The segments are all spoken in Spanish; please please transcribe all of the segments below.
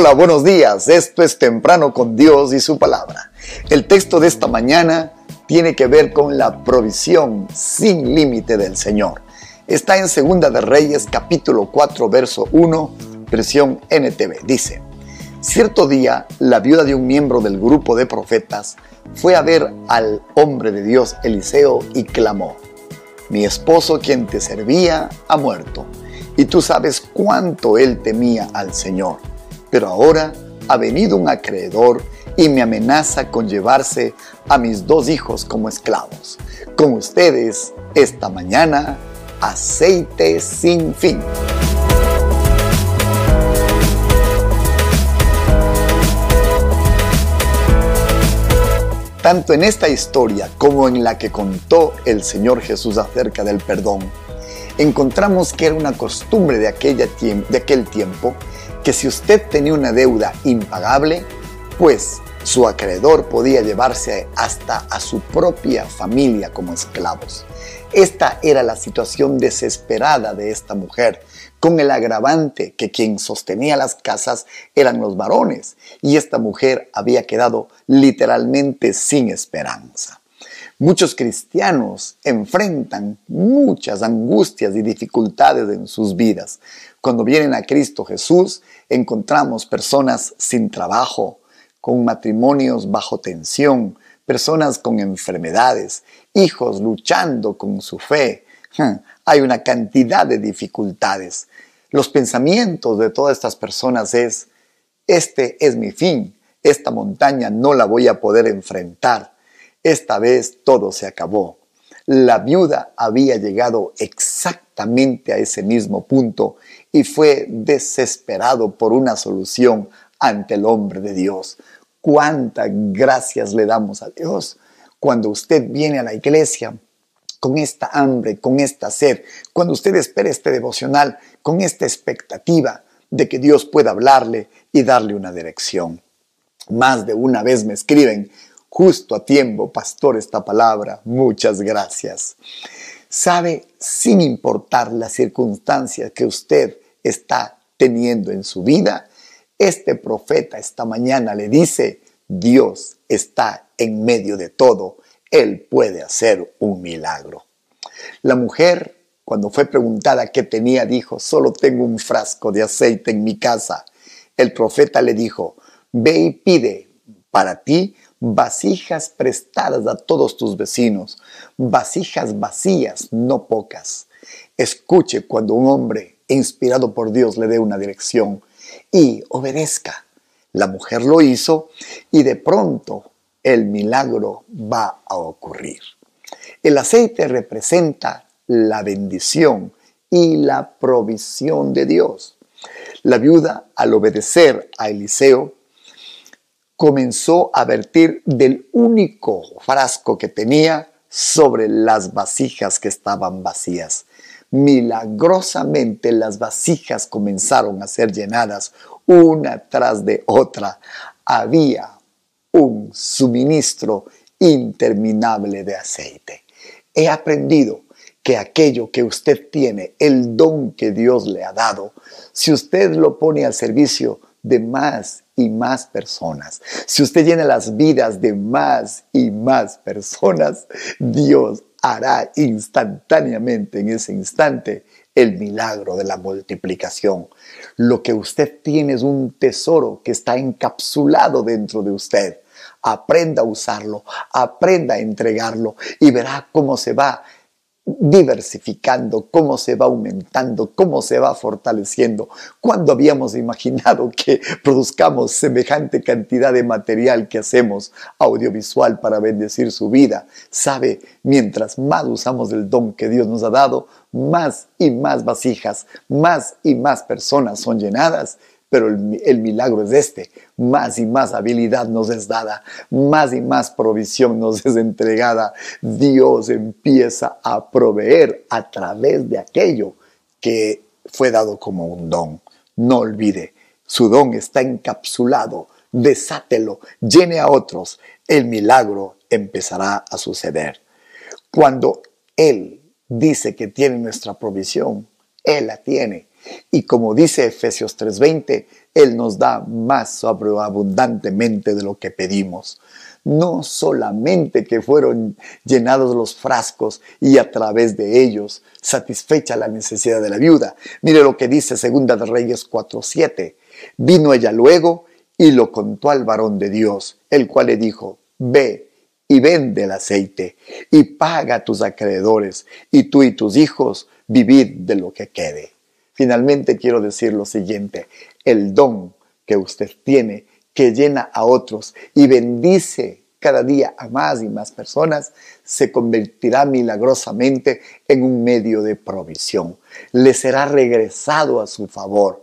Hola, buenos días. Esto es Temprano con Dios y su palabra. El texto de esta mañana tiene que ver con la provisión sin límite del Señor. Está en Segunda de Reyes capítulo 4 verso 1, versión NTV. Dice, Cierto día, la viuda de un miembro del grupo de profetas fue a ver al hombre de Dios Eliseo y clamó, Mi esposo quien te servía ha muerto, y tú sabes cuánto él temía al Señor pero ahora ha venido un acreedor y me amenaza con llevarse a mis dos hijos como esclavos. Con ustedes, esta mañana, aceite sin fin. Tanto en esta historia como en la que contó el Señor Jesús acerca del perdón, encontramos que era una costumbre de, aquella de aquel tiempo que si usted tenía una deuda impagable, pues su acreedor podía llevarse hasta a su propia familia como esclavos. Esta era la situación desesperada de esta mujer, con el agravante que quien sostenía las casas eran los varones, y esta mujer había quedado literalmente sin esperanza. Muchos cristianos enfrentan muchas angustias y dificultades en sus vidas. Cuando vienen a Cristo Jesús, encontramos personas sin trabajo, con matrimonios bajo tensión, personas con enfermedades, hijos luchando con su fe. Hay una cantidad de dificultades. Los pensamientos de todas estas personas es, este es mi fin, esta montaña no la voy a poder enfrentar esta vez todo se acabó. La viuda había llegado exactamente a ese mismo punto y fue desesperado por una solución ante el hombre de Dios. Cuántas gracias le damos a Dios cuando usted viene a la iglesia con esta hambre, con esta sed, cuando usted espera este devocional, con esta expectativa de que Dios pueda hablarle y darle una dirección. Más de una vez me escriben, justo a tiempo, pastor, esta palabra. Muchas gracias. Sabe, sin importar las circunstancias que usted está teniendo en su vida, este profeta esta mañana le dice, Dios está en medio de todo, Él puede hacer un milagro. La mujer, cuando fue preguntada qué tenía, dijo, solo tengo un frasco de aceite en mi casa. El profeta le dijo, ve y pide para ti vasijas prestadas a todos tus vecinos, vasijas vacías, no pocas. Escuche cuando un hombre inspirado por Dios le dé una dirección y obedezca. La mujer lo hizo y de pronto el milagro va a ocurrir. El aceite representa la bendición y la provisión de Dios. La viuda, al obedecer a Eliseo, comenzó a vertir del único frasco que tenía sobre las vasijas que estaban vacías. Milagrosamente las vasijas comenzaron a ser llenadas una tras de otra. Había un suministro interminable de aceite. He aprendido que aquello que usted tiene, el don que Dios le ha dado, si usted lo pone al servicio de más y más personas, si usted llena las vidas de más y más personas, Dios hará instantáneamente en ese instante el milagro de la multiplicación. Lo que usted tiene es un tesoro que está encapsulado dentro de usted. Aprenda a usarlo, aprenda a entregarlo y verá cómo se va diversificando, cómo se va aumentando, cómo se va fortaleciendo. ¿Cuándo habíamos imaginado que produzcamos semejante cantidad de material que hacemos audiovisual para bendecir su vida? Sabe, mientras más usamos el don que Dios nos ha dado, más y más vasijas, más y más personas son llenadas pero el, milagro es este. Más y más habilidad nos es dada, más y más provisión nos es entregada. Dios empieza a proveer a través de aquello que fue dado como un don. No olvide, su don está encapsulado. Desátelo, llene a otros. El milagro empezará a suceder. Cuando Él dice que tiene nuestra provisión, Él la tiene Y como dice Efesios 3:20, Él nos da más abundantemente de lo que pedimos. No solamente que fueron llenados los frascos y a través de ellos satisfecha la necesidad de la viuda. Mire lo que dice Segunda de Reyes 4:7. Vino ella luego y lo contó al varón de Dios, el cual le dijo, ve y vende el aceite y paga a tus acreedores y tú y tus hijos vivid de lo que quede. Finalmente quiero decir lo siguiente, el don que usted tiene, que llena a otros y bendice cada día a más y más personas, se convertirá milagrosamente en un medio de provisión. Le será regresado a su favor.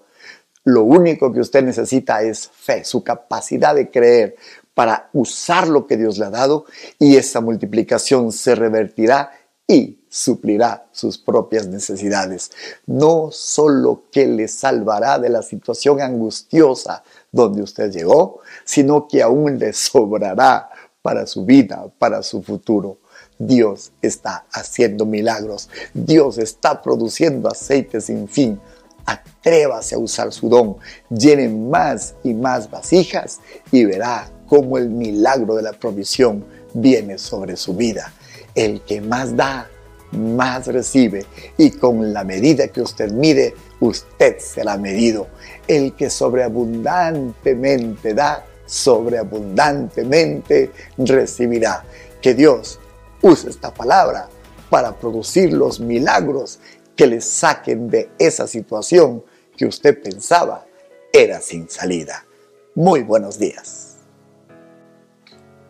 Lo único que usted necesita es fe, su capacidad de creer para usar lo que Dios le ha dado y esa multiplicación se revertirá y suplirá sus propias necesidades. No solo que le salvará de la situación angustiosa donde usted llegó, sino que aún le sobrará para su vida, para su futuro. Dios está haciendo milagros. Dios está produciendo aceite sin fin. Atrévase a usar su don. Llene más y más vasijas y verá cómo el milagro de la provisión viene sobre su vida. El que más da, más recibe y con la medida que usted mide, usted será medido. El que sobreabundantemente da, sobreabundantemente recibirá. Que Dios use esta palabra para producir los milagros que le saquen de esa situación que usted pensaba era sin salida. Muy buenos días.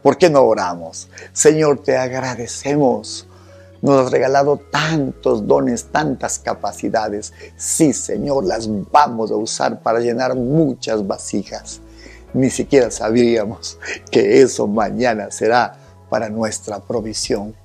¿Por qué no oramos? Señor, te agradecemos nos has regalado tantos dones, tantas capacidades. Sí, Señor, las vamos a usar para llenar muchas vasijas. Ni siquiera sabíamos que eso mañana será para nuestra provisión.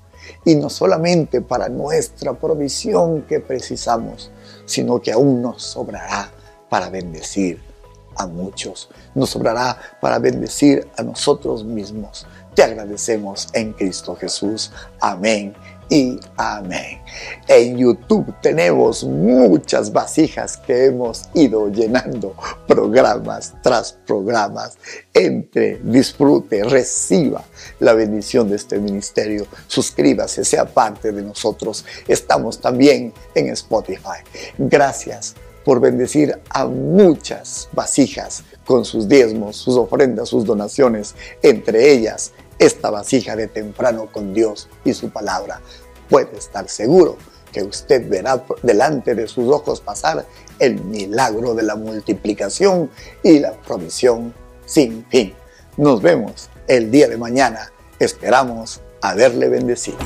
Y no solamente para nuestra provisión que precisamos, sino que aún nos sobrará para bendecir a muchos. Nos sobrará para bendecir a nosotros mismos. Te agradecemos en Cristo Jesús. Amén y amén. En YouTube tenemos muchas vasijas que hemos ido llenando programas tras programas. Entre, disfrute, reciba la bendición de este ministerio. Suscríbase, sea parte de nosotros. Estamos también en Spotify. Gracias por bendecir a muchas vasijas con sus diezmos, sus ofrendas, sus donaciones, entre ellas esta vasija de temprano con Dios y su palabra. Puede estar seguro que usted verá delante de sus ojos pasar el milagro de la multiplicación y la provisión sin fin. Nos vemos el día de mañana. Esperamos haberle bendecido.